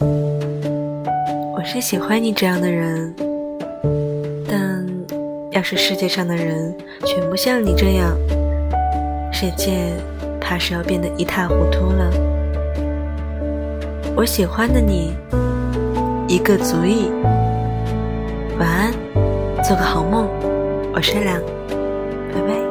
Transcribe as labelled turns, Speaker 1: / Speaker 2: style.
Speaker 1: 我是喜欢你这样的人但要是世界上的人全部像你这样世界怕是要变得一塌糊涂了。我喜欢的你一个足矣。晚安做个好梦。我善良拜拜。